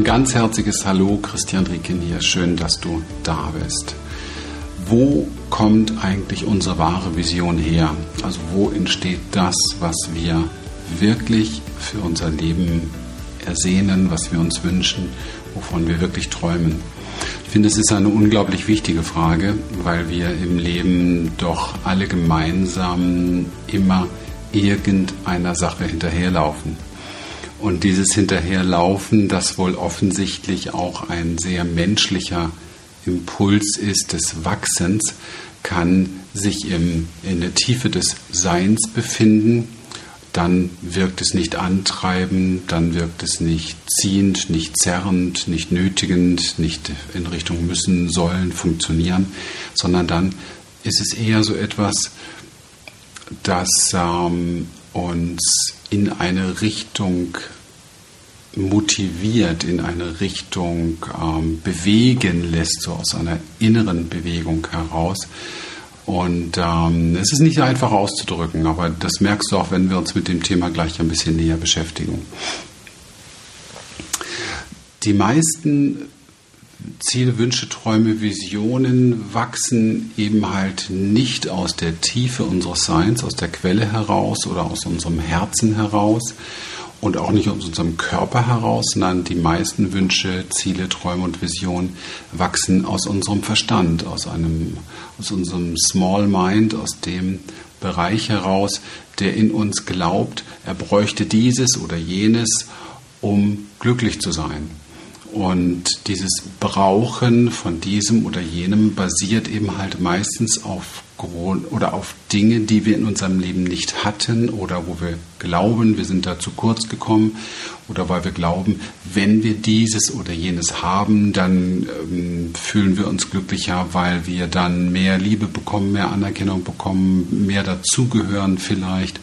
Ein ganz herzliches Hallo, Christian Rieken hier. Schön, dass du da bist. Wo kommt eigentlich unsere wahre Vision her? Also wo entsteht das, was wir wirklich für unser Leben ersehnen, was wir uns wünschen, wovon wir wirklich träumen? Ich finde, es ist eine unglaublich wichtige Frage, weil wir im Leben doch alle gemeinsam immer irgendeiner Sache hinterherlaufen. Und dieses Hinterherlaufen, das wohl offensichtlich auch ein sehr menschlicher Impuls ist des Wachsens, kann sich im, in der Tiefe des Seins befinden. Dann wirkt es nicht antreibend, dann wirkt es nicht ziehend, nicht zerrend, nicht nötigend, nicht in Richtung müssen, sollen, funktionieren, sondern dann ist es eher so etwas, das ähm, uns in eine Richtung motiviert, in eine Richtung ähm, bewegen lässt, so aus einer inneren Bewegung heraus. Und ähm, es ist nicht einfach auszudrücken, aber das merkst du auch, wenn wir uns mit dem Thema gleich ein bisschen näher beschäftigen. Die meisten Ziele, Wünsche, Träume, Visionen wachsen eben halt nicht aus der Tiefe unseres Seins, aus der Quelle heraus oder aus unserem Herzen heraus und auch nicht aus unserem Körper heraus, sondern die meisten Wünsche, Ziele, Träume und Visionen wachsen aus unserem Verstand, aus einem, aus unserem Small Mind, aus dem Bereich heraus, der in uns glaubt, er bräuchte dieses oder jenes, um glücklich zu sein. Und dieses Brauchen von diesem oder jenem basiert eben halt meistens auf oder auf Dinge, die wir in unserem Leben nicht hatten oder wo wir glauben, wir sind da zu kurz gekommen oder weil wir glauben, wenn wir dieses oder jenes haben, dann ähm, fühlen wir uns glücklicher, weil wir dann mehr Liebe bekommen, mehr Anerkennung bekommen, mehr dazugehören vielleicht,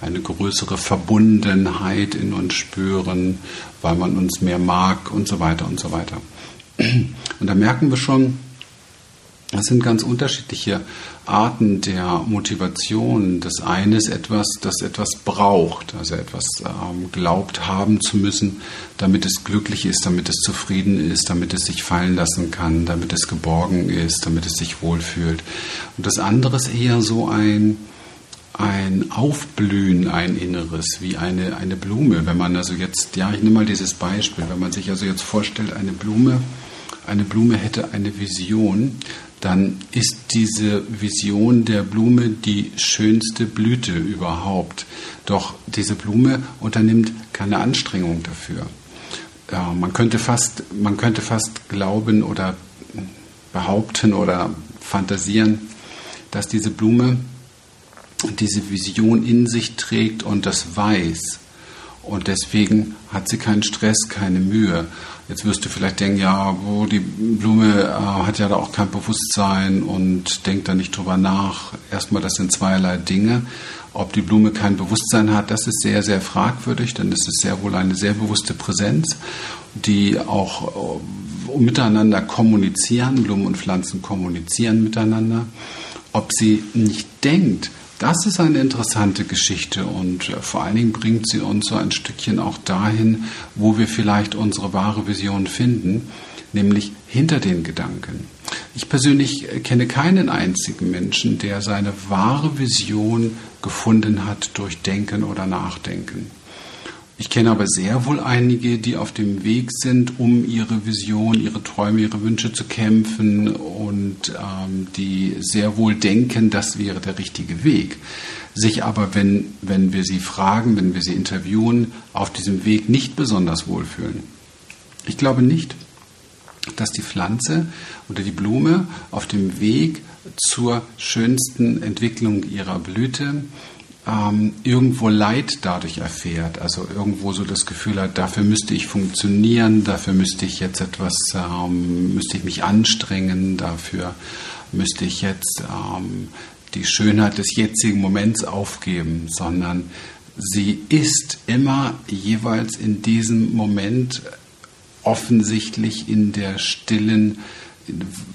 eine größere Verbundenheit in uns spüren, weil man uns mehr mag und so weiter und so weiter. Und da merken wir schon, das sind ganz unterschiedliche Arten der Motivation. Das eine ist etwas, das etwas braucht, also etwas ähm, glaubt haben zu müssen, damit es glücklich ist, damit es zufrieden ist, damit es sich fallen lassen kann, damit es geborgen ist, damit es sich wohlfühlt. Und das andere ist eher so ein, ein Aufblühen, ein Inneres, wie eine, eine Blume. Wenn man also jetzt, ja, ich nehme mal dieses Beispiel, wenn man sich also jetzt vorstellt, eine Blume, eine Blume hätte eine Vision, dann ist diese Vision der Blume die schönste Blüte überhaupt. Doch diese Blume unternimmt keine Anstrengung dafür. Ja, man, könnte fast, man könnte fast glauben oder behaupten oder fantasieren, dass diese Blume diese Vision in sich trägt und das weiß. Und deswegen hat sie keinen Stress, keine Mühe. Jetzt wirst du vielleicht denken, ja, wo die Blume äh, hat ja da auch kein Bewusstsein und denkt da nicht drüber nach. Erstmal, das sind zweierlei Dinge. Ob die Blume kein Bewusstsein hat, das ist sehr, sehr fragwürdig, denn es ist sehr wohl eine sehr bewusste Präsenz, die auch äh, miteinander kommunizieren. Blumen und Pflanzen kommunizieren miteinander. Ob sie nicht denkt, das ist eine interessante Geschichte und äh, vor allen Dingen bringt sie uns so ein Stückchen auch dahin, wo wir vielleicht unsere wahre Vision finden, nämlich hinter den Gedanken. Ich persönlich äh, kenne keinen einzigen Menschen, der seine wahre Vision gefunden hat durch Denken oder Nachdenken. Ich kenne aber sehr wohl einige, die auf dem Weg sind, um ihre Vision, ihre Träume, ihre Wünsche zu kämpfen und ähm, die sehr wohl denken, das wäre der richtige Weg. Sich aber, wenn, wenn wir sie fragen, wenn wir sie interviewen, auf diesem Weg nicht besonders wohlfühlen. Ich glaube nicht, dass die Pflanze oder die Blume auf dem Weg zur schönsten Entwicklung ihrer Blüte ähm, irgendwo Leid dadurch erfährt, also irgendwo so das Gefühl hat, dafür müsste ich funktionieren, dafür müsste ich jetzt etwas, ähm, müsste ich mich anstrengen, dafür müsste ich jetzt ähm, die Schönheit des jetzigen Moments aufgeben, sondern sie ist immer jeweils in diesem Moment offensichtlich in der stillen,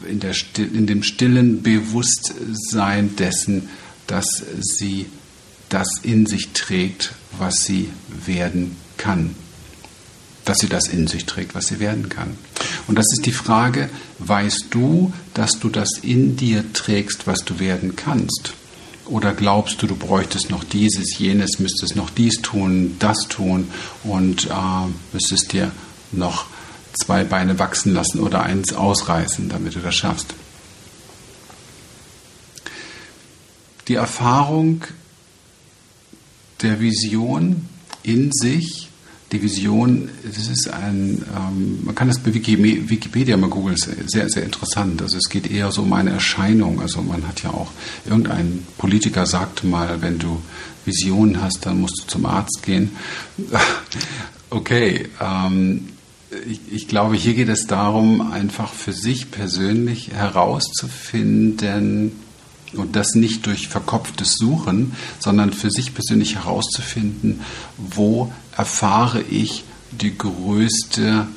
in, der, in dem stillen Bewusstsein dessen, dass sie das in sich trägt, was sie werden kann. dass sie das in sich trägt, was sie werden kann. Und das ist die Frage, weißt du, dass du das in dir trägst, was du werden kannst? Oder glaubst du, du bräuchtest noch dieses, jenes, müsstest noch dies tun, das tun und äh, müsstest dir noch zwei Beine wachsen lassen oder eins ausreißen, damit du das schaffst? Die Erfahrung der Vision in sich die Vision, das ist ein, ähm, man kann das bei Wikipedia mal googeln, sehr, sehr interessant. Also es geht eher so um eine Erscheinung. Also man hat ja auch, irgendein Politiker sagte mal, wenn du Visionen hast, dann musst du zum Arzt gehen. okay, ähm, ich, ich glaube, hier geht es darum, einfach für sich persönlich herauszufinden, und das nicht durch verkopftes Suchen, sondern für sich persönlich herauszufinden, wo erfahre ich die größte,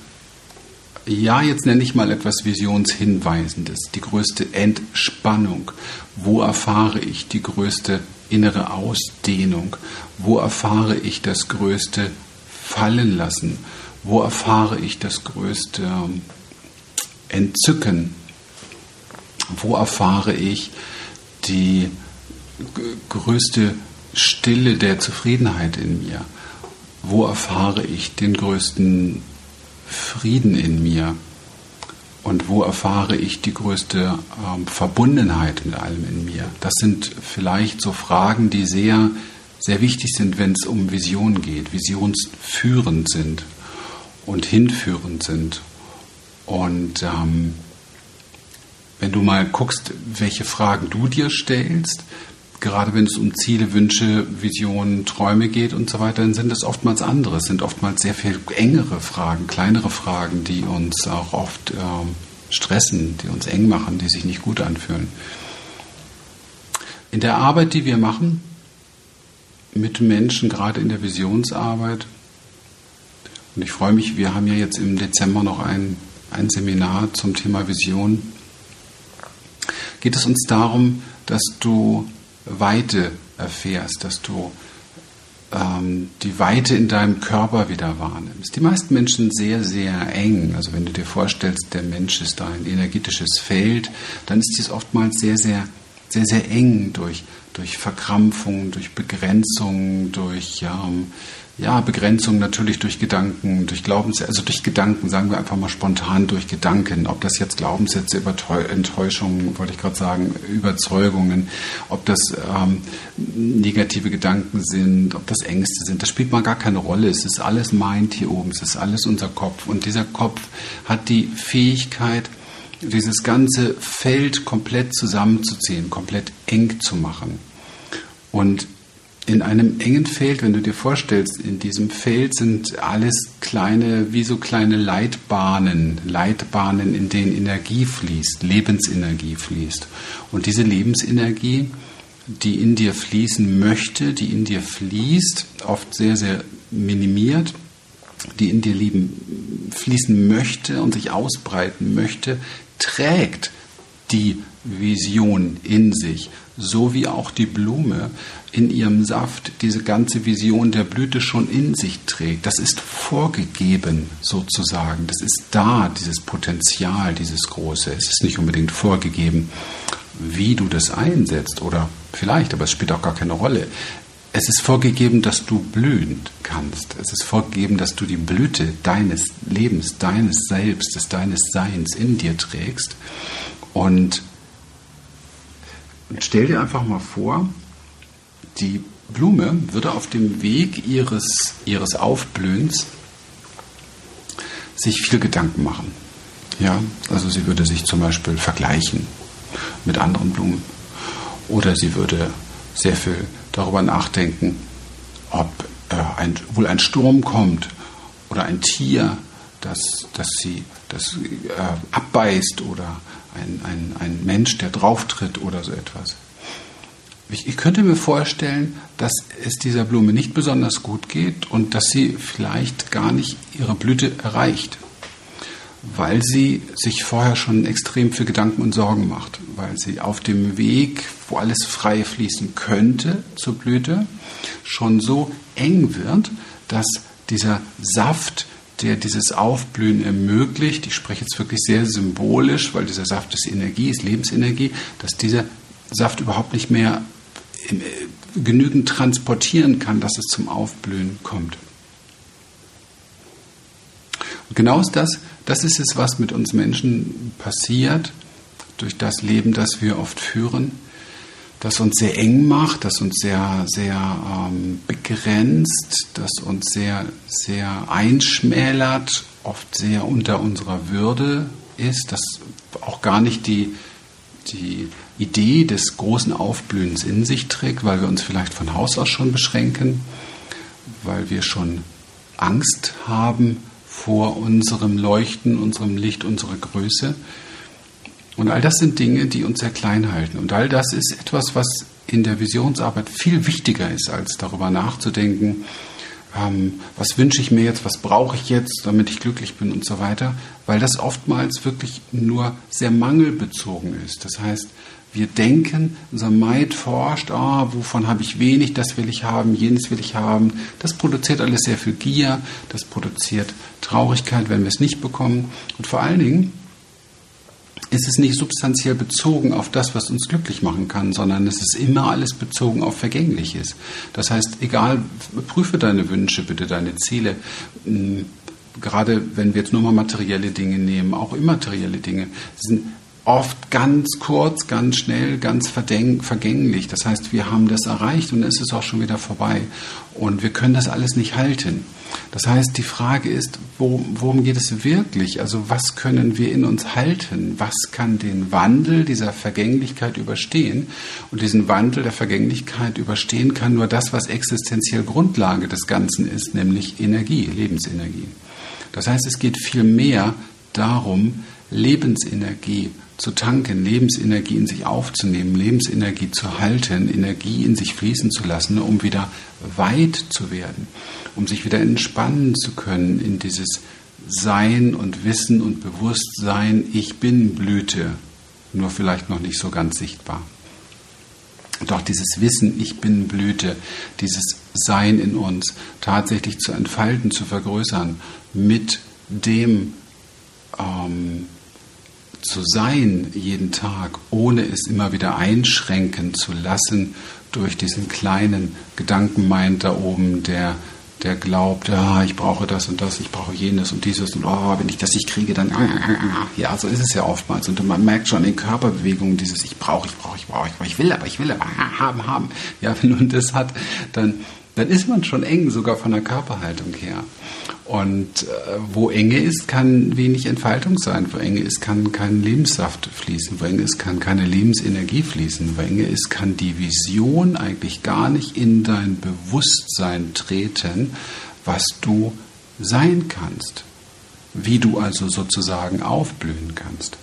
ja, jetzt nenne ich mal etwas Visionshinweisendes, die größte Entspannung. Wo erfahre ich die größte innere Ausdehnung? Wo erfahre ich das größte Fallenlassen? Wo erfahre ich das größte Entzücken? Wo erfahre ich die größte Stille der Zufriedenheit in mir? Wo erfahre ich den größten Frieden in mir? Und wo erfahre ich die größte ähm, Verbundenheit mit allem in mir? Das sind vielleicht so Fragen, die sehr, sehr wichtig sind, wenn es um Vision geht, visionsführend sind und hinführend sind. Und ähm, wenn du mal guckst, welche Fragen du dir stellst, gerade wenn es um Ziele, Wünsche, Visionen, Träume geht und so weiter, dann sind es oftmals andere, es sind oftmals sehr viel engere Fragen, kleinere Fragen, die uns auch oft äh, stressen, die uns eng machen, die sich nicht gut anfühlen. In der Arbeit, die wir machen, mit Menschen, gerade in der Visionsarbeit, und ich freue mich, wir haben ja jetzt im Dezember noch ein, ein Seminar zum Thema Vision, geht es uns darum, dass du Weite erfährst, dass du ähm, die Weite in deinem Körper wieder wahrnimmst. Die meisten Menschen sehr, sehr eng. Also wenn du dir vorstellst, der Mensch ist ein energetisches Feld, dann ist dies oftmals sehr, sehr, sehr, sehr eng durch, durch Verkrampfung, durch Begrenzung, durch ähm, ja, Begrenzung natürlich durch Gedanken, durch Glaubenssätze, also durch Gedanken, sagen wir einfach mal spontan durch Gedanken. Ob das jetzt Glaubenssätze, Enttäuschungen, wollte ich gerade sagen, Überzeugungen, ob das ähm, negative Gedanken sind, ob das Ängste sind, das spielt mal gar keine Rolle. Es ist alles Mind hier oben, es ist alles unser Kopf. Und dieser Kopf hat die Fähigkeit, dieses ganze Feld komplett zusammenzuziehen, komplett eng zu machen. Und in einem engen Feld, wenn du dir vorstellst, in diesem Feld sind alles kleine, wie so kleine Leitbahnen, Leitbahnen, in denen Energie fließt, Lebensenergie fließt. Und diese Lebensenergie, die in dir fließen möchte, die in dir fließt, oft sehr, sehr minimiert, die in dir lieben, fließen möchte und sich ausbreiten möchte, trägt die Vision in sich, so wie auch die Blume in ihrem Saft diese ganze Vision der Blüte schon in sich trägt. Das ist vorgegeben sozusagen. Das ist da, dieses Potenzial, dieses Große. Es ist nicht unbedingt vorgegeben, wie du das einsetzt oder vielleicht, aber es spielt auch gar keine Rolle. Es ist vorgegeben, dass du blühen kannst. Es ist vorgegeben, dass du die Blüte deines Lebens, deines Selbstes, deines Seins in dir trägst. Und stell dir einfach mal vor, die Blume würde auf dem Weg ihres, ihres Aufblühens sich viel Gedanken machen. Ja, also sie würde sich zum Beispiel vergleichen mit anderen Blumen. Oder sie würde sehr viel darüber nachdenken, ob äh, ein, wohl ein Sturm kommt oder ein Tier, das, das sie das, äh, abbeißt oder ein, ein, ein Mensch, der drauftritt oder so etwas. Ich, ich könnte mir vorstellen, dass es dieser Blume nicht besonders gut geht und dass sie vielleicht gar nicht ihre Blüte erreicht, weil sie sich vorher schon extrem viel Gedanken und Sorgen macht, weil sie auf dem Weg, wo alles frei fließen könnte zur Blüte, schon so eng wird, dass dieser Saft der dieses Aufblühen ermöglicht. Ich spreche jetzt wirklich sehr symbolisch, weil dieser Saft ist Energie, ist Lebensenergie, dass dieser Saft überhaupt nicht mehr äh, genügend transportieren kann, dass es zum Aufblühen kommt. Und genau ist das, das ist es, was mit uns Menschen passiert durch das Leben, das wir oft führen das uns sehr eng macht, das uns sehr, sehr ähm, begrenzt, das uns sehr, sehr einschmälert, oft sehr unter unserer Würde ist, das auch gar nicht die, die Idee des großen Aufblühens in sich trägt, weil wir uns vielleicht von Haus aus schon beschränken, weil wir schon Angst haben vor unserem Leuchten, unserem Licht, unserer Größe. Und all das sind Dinge, die uns sehr klein halten. Und all das ist etwas, was in der Visionsarbeit viel wichtiger ist, als darüber nachzudenken, ähm, was wünsche ich mir jetzt, was brauche ich jetzt, damit ich glücklich bin und so weiter, weil das oftmals wirklich nur sehr mangelbezogen ist. Das heißt, wir denken, unser Mind forscht, oh, wovon habe ich wenig, das will ich haben, jenes will ich haben. Das produziert alles sehr viel Gier, das produziert Traurigkeit, wenn wir es nicht bekommen. Und vor allen Dingen ist es nicht substanziell bezogen auf das, was uns glücklich machen kann, sondern es ist immer alles bezogen auf Vergängliches. Das heißt, egal, prüfe deine Wünsche, bitte deine Ziele. Hm, gerade wenn wir jetzt nur mal materielle Dinge nehmen, auch immaterielle Dinge, sind oft ganz kurz, ganz schnell, ganz vergänglich. Das heißt, wir haben das erreicht und es ist auch schon wieder vorbei. Und wir können das alles nicht halten. Das heißt, die Frage ist, worum geht es wirklich? Also was können wir in uns halten? Was kann den Wandel dieser Vergänglichkeit überstehen? Und diesen Wandel der Vergänglichkeit überstehen kann nur das, was existenziell Grundlage des Ganzen ist, nämlich Energie, Lebensenergie. Das heißt, es geht viel mehr darum, Lebensenergie zu tanken, Lebensenergie in sich aufzunehmen, Lebensenergie zu halten, Energie in sich fließen zu lassen, um wieder weit zu werden, um sich wieder entspannen zu können in dieses Sein und Wissen und Bewusstsein, ich bin Blüte, nur vielleicht noch nicht so ganz sichtbar. Doch dieses Wissen, ich bin Blüte, dieses Sein in uns tatsächlich zu entfalten, zu vergrößern, mit dem ähm, zu sein jeden Tag, ohne es immer wieder einschränken zu lassen durch diesen kleinen Gedankenmind da oben, der, der glaubt, ja, ich brauche das und das, ich brauche jenes und dieses und oh, wenn ich das nicht kriege, dann ja, so ist es ja oftmals. Und man merkt schon in Körperbewegungen dieses Ich brauche, ich brauche, ich brauche, ich will, aber ich will, aber haben, haben. Ja, wenn man das hat, dann, dann ist man schon eng, sogar von der Körperhaltung her. Und äh, wo Enge ist, kann wenig Entfaltung sein. Wo Enge ist, kann kein Lebenssaft fließen. Wo Enge ist, kann keine Lebensenergie fließen. Wo Enge ist, kann die Vision eigentlich gar nicht in dein Bewusstsein treten, was du sein kannst. Wie du also sozusagen aufblühen kannst.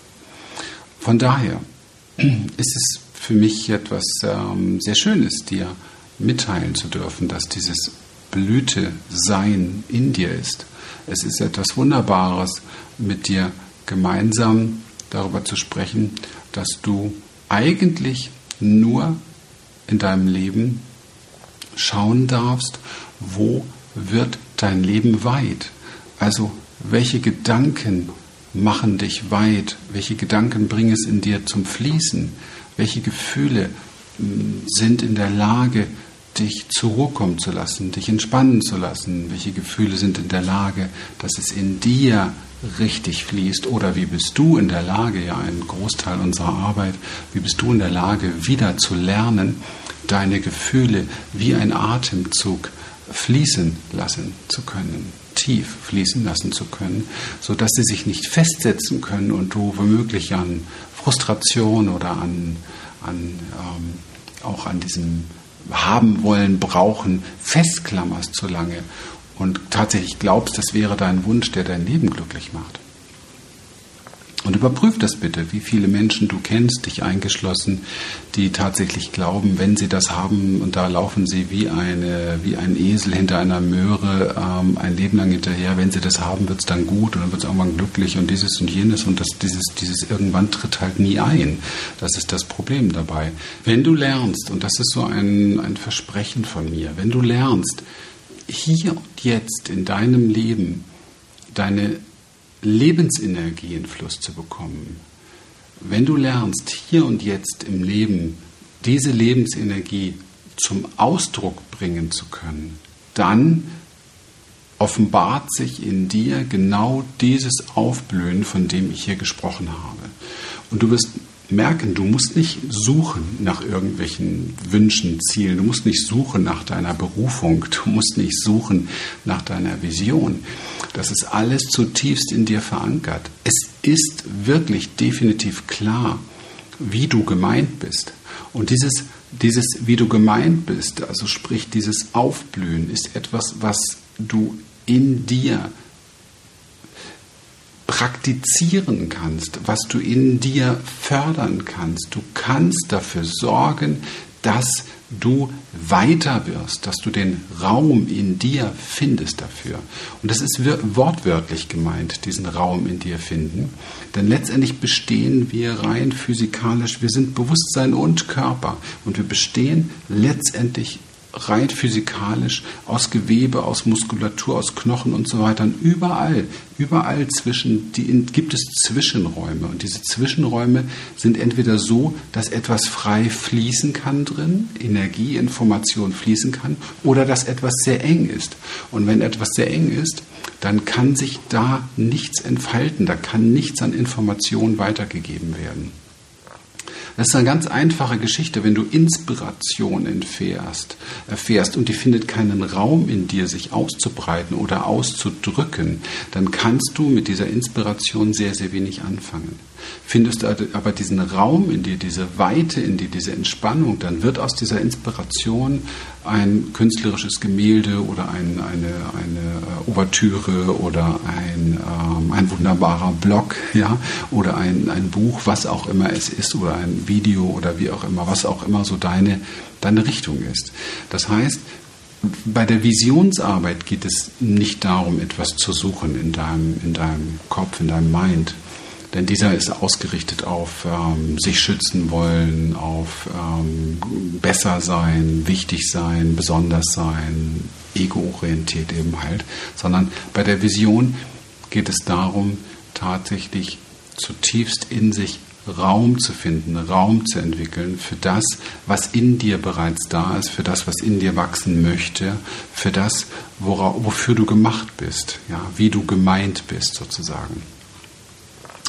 Von daher ist es für mich etwas ähm, sehr Schönes, dir mitteilen zu dürfen, dass dieses Blüte Sein in dir ist. Es ist etwas Wunderbares, mit dir gemeinsam darüber zu sprechen, dass du eigentlich nur in deinem Leben schauen darfst, wo wird dein Leben weit? Also welche Gedanken machen dich weit? Welche Gedanken bringen es in dir zum Fließen? Welche Gefühle hm, sind in der Lage, dich zur Ruhe kommen zu lassen, dich entspannen zu lassen? Welche Gefühle sind in der Lage, dass es in dir richtig fließt? Oder wie bist du in der Lage, ja ein Großteil unserer Arbeit, wie bist du in der Lage, wieder zu lernen, deine Gefühle wie ein Atemzug fließen lassen zu können, tief fließen lassen zu können, sodass sie sich nicht festsetzen können und du womöglich an Frustration oder an, an ähm, auch an diesem haben wollen, brauchen, festklammerst zu lange und tatsächlich glaubst, das wäre dein Wunsch, der dein Leben glücklich macht. Und überprüf das bitte, wie viele Menschen du kennst, dich eingeschlossen, die tatsächlich glauben, wenn sie das haben und da laufen sie wie, eine, wie ein Esel hinter einer Möhre ähm, ein Leben lang hinterher, wenn sie das haben, wird es dann gut und dann wird es irgendwann glücklich und dieses und jenes und das, dieses, dieses irgendwann tritt halt nie ein. Das ist das Problem dabei. Wenn du lernst, und das ist so ein, ein Versprechen von mir, wenn du lernst, hier und jetzt in deinem Leben deine Lebensenergie in Fluss zu bekommen. Wenn du lernst, hier und jetzt im Leben diese Lebensenergie zum Ausdruck bringen zu können, dann offenbart sich in dir genau dieses Aufblühen, von dem ich hier gesprochen habe. Und du wirst merken, du musst nicht suchen nach irgendwelchen Wünschen, Zielen, du musst nicht suchen nach deiner Berufung, du musst nicht suchen nach deiner Vision. Das ist alles zutiefst in dir verankert. Es ist wirklich definitiv klar, wie du gemeint bist. Und dieses, dieses, wie du gemeint bist, also sprich dieses Aufblühen, ist etwas, was du in dir praktizieren kannst, was du in dir fördern kannst. Du kannst dafür sorgen, dass du weiter wirst, dass du den Raum in dir findest dafür. Und das ist wortwörtlich gemeint, diesen Raum in dir finden. Denn letztendlich bestehen wir rein physikalisch, wir sind Bewusstsein und Körper. Und wir bestehen letztendlich rein physikalisch aus Gewebe, aus Muskulatur, aus Knochen und so weiter. Und überall, überall zwischen, die, gibt es Zwischenräume. Und diese Zwischenräume sind entweder so, dass etwas frei fließen kann drin, Energie, Information fließen kann, oder dass etwas sehr eng ist. Und wenn etwas sehr eng ist, dann kann sich da nichts entfalten, da kann nichts an Information weitergegeben werden. Das ist eine ganz einfache Geschichte, wenn du Inspiration entfährst, erfährst und die findet keinen Raum in dir, sich auszubreiten oder auszudrücken, dann kannst du mit dieser Inspiration sehr, sehr wenig anfangen. Findest du aber diesen Raum in dir, diese Weite in dir, diese Entspannung, dann wird aus dieser Inspiration ein künstlerisches Gemälde oder ein, eine, eine äh, Ouvertüre oder ein, ähm, ein wunderbarer Blog ja, oder ein, ein Buch, was auch immer es ist, oder ein Video oder wie auch immer, was auch immer so deine, deine Richtung ist. Das heißt, bei der Visionsarbeit geht es nicht darum, etwas zu suchen in deinem, in deinem Kopf, in deinem Mind, denn dieser ist ausgerichtet auf ähm, sich schützen wollen, auf ähm, besser sein, wichtig sein, besonders sein, ego-orientiert eben halt. Sondern bei der Vision geht es darum, tatsächlich zutiefst in sich Raum zu finden, Raum zu entwickeln für das, was in dir bereits da ist, für das, was in dir wachsen möchte, für das, wora, wofür du gemacht bist, ja, wie du gemeint bist sozusagen.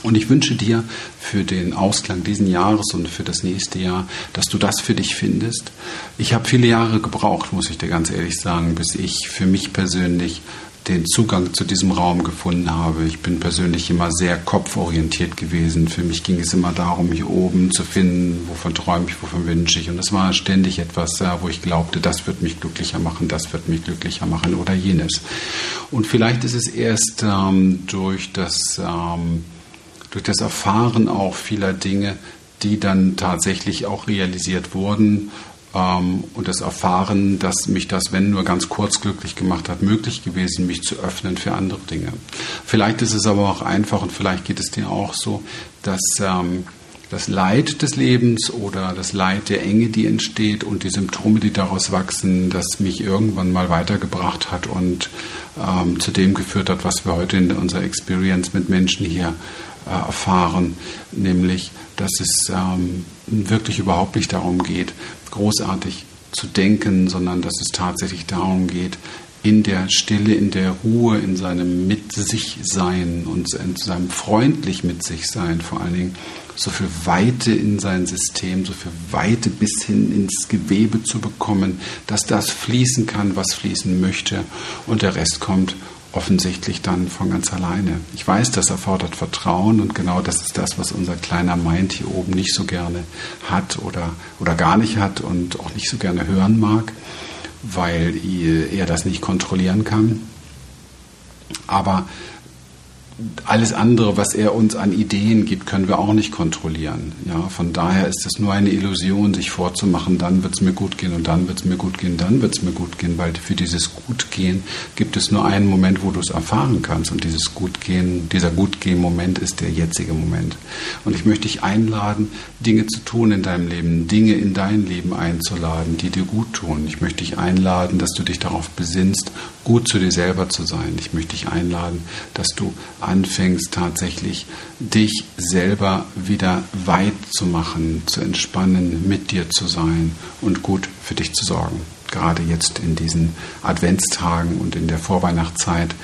Und ich wünsche dir für den Ausklang diesen Jahres und für das nächste Jahr, dass du das für dich findest. Ich habe viele Jahre gebraucht, muss ich dir ganz ehrlich sagen, bis ich für mich persönlich den Zugang zu diesem Raum gefunden habe. Ich bin persönlich immer sehr kopforientiert gewesen. Für mich ging es immer darum, hier oben zu finden, wovon träume ich, wovon wünsche ich. Und es war ständig etwas, wo ich glaubte, das wird mich glücklicher machen, das wird mich glücklicher machen oder jenes. Und vielleicht ist es erst ähm, durch das ähm, durch das Erfahren auch vieler Dinge, die dann tatsächlich auch realisiert wurden ähm, und das Erfahren, dass mich das, wenn nur ganz kurz glücklich gemacht hat, möglich gewesen, mich zu öffnen für andere Dinge. Vielleicht ist es aber auch einfach und vielleicht geht es dir auch so, dass ähm, das Leid des Lebens oder das Leid der Enge, die entsteht und die Symptome, die daraus wachsen, das mich irgendwann mal weitergebracht hat und ähm, zu dem geführt hat, was wir heute in unserer Experience mit Menschen hier erfahren, nämlich dass es ähm, wirklich überhaupt nicht darum geht, großartig zu denken, sondern dass es tatsächlich darum geht, in der Stille, in der Ruhe, in seinem Mit sich Sein und in seinem freundlich mit sich Sein vor allen Dingen so viel Weite in sein System, so viel Weite bis hin ins Gewebe zu bekommen, dass das fließen kann, was fließen möchte. Und der Rest kommt offensichtlich dann von ganz alleine. Ich weiß, das erfordert Vertrauen und genau das ist das, was unser kleiner Mind hier oben nicht so gerne hat oder, oder gar nicht hat und auch nicht so gerne hören mag, weil er das nicht kontrollieren kann. Aber alles andere, was er uns an Ideen gibt, können wir auch nicht kontrollieren. Ja, von daher ist es nur eine Illusion, sich vorzumachen, dann wird es mir gut gehen und dann wird es mir gut gehen, dann wird es mir gut gehen, weil für dieses Gutgehen gibt es nur einen Moment, wo du es erfahren kannst und dieses Gutgehen, dieser Gutgehen-Moment ist der jetzige Moment. Und ich möchte dich einladen, Dinge zu tun in deinem Leben, Dinge in dein Leben einzuladen, die dir gut tun. Ich möchte dich einladen, dass du dich darauf besinnst, gut zu dir selber zu sein. Ich möchte dich einladen, dass du anfängst tatsächlich dich selber wieder weit zu machen, zu entspannen, mit dir zu sein und gut für dich zu sorgen. Gerade jetzt in diesen Adventstagen und in der Vorweihnachtszeit,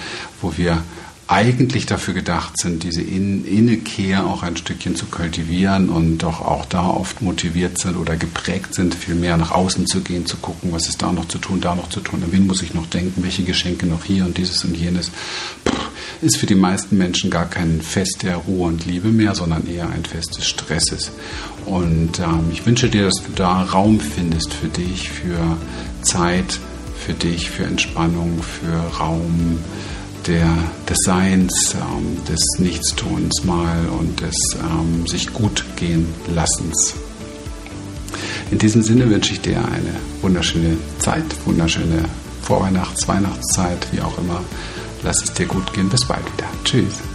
wo wir eigentlich dafür gedacht sind, diese In Innekehr auch ein Stückchen zu kultivieren und doch auch da oft motiviert sind oder geprägt sind, viel mehr nach außen zu gehen, zu gucken, was ist da noch zu tun, da noch zu tun, an wen muss ich noch denken, welche Geschenke noch hier und dieses und jenes. Ist für die meisten Menschen gar kein Fest der Ruhe und Liebe mehr, sondern eher ein Fest des Stresses. Und ähm, ich wünsche dir, dass du da Raum findest für dich, für Zeit, für dich, für Entspannung, für Raum der, des Seins, ähm, des Nichtstuns mal und des ähm, sich gut gehen Lassens. In diesem Sinne wünsche ich dir eine wunderschöne Zeit, wunderschöne Vorweihnachts-, Weihnachtszeit, wie auch immer. Lass es dir gut gehen. Bis bald wieder. Tschüss.